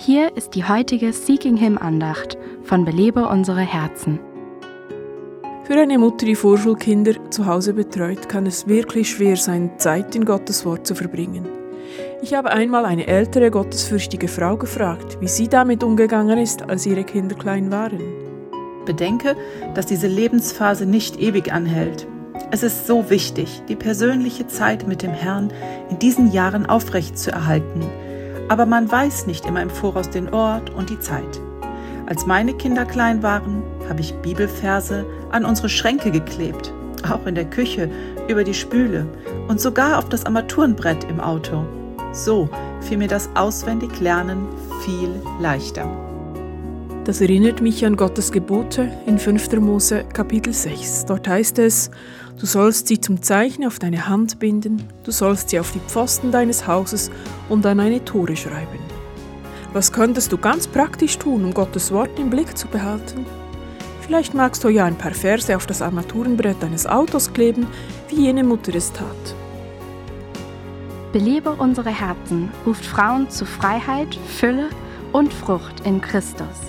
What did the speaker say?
Hier ist die heutige Seeking Him Andacht von Belebe unsere Herzen. Für eine Mutter, die Vorschulkinder zu Hause betreut, kann es wirklich schwer sein, Zeit in Gottes Wort zu verbringen. Ich habe einmal eine ältere gottesfürchtige Frau gefragt, wie sie damit umgegangen ist, als ihre Kinder klein waren. Bedenke, dass diese Lebensphase nicht ewig anhält. Es ist so wichtig, die persönliche Zeit mit dem Herrn in diesen Jahren aufrechtzuerhalten aber man weiß nicht immer im Voraus den Ort und die Zeit. Als meine Kinder klein waren, habe ich Bibelverse an unsere Schränke geklebt, auch in der Küche, über die Spüle und sogar auf das Armaturenbrett im Auto. So fiel mir das Auswendiglernen viel leichter. Das erinnert mich an Gottes Gebote in 5. Mose Kapitel 6. Dort heißt es, du sollst sie zum Zeichen auf deine Hand binden, du sollst sie auf die Pfosten deines Hauses und an eine Tore schreiben. Was könntest du ganz praktisch tun, um Gottes Wort im Blick zu behalten? Vielleicht magst du ja ein paar Verse auf das Armaturenbrett deines Autos kleben, wie jene Mutter es tat. Belebe unsere Herzen ruft Frauen zu Freiheit, Fülle und Frucht in Christus.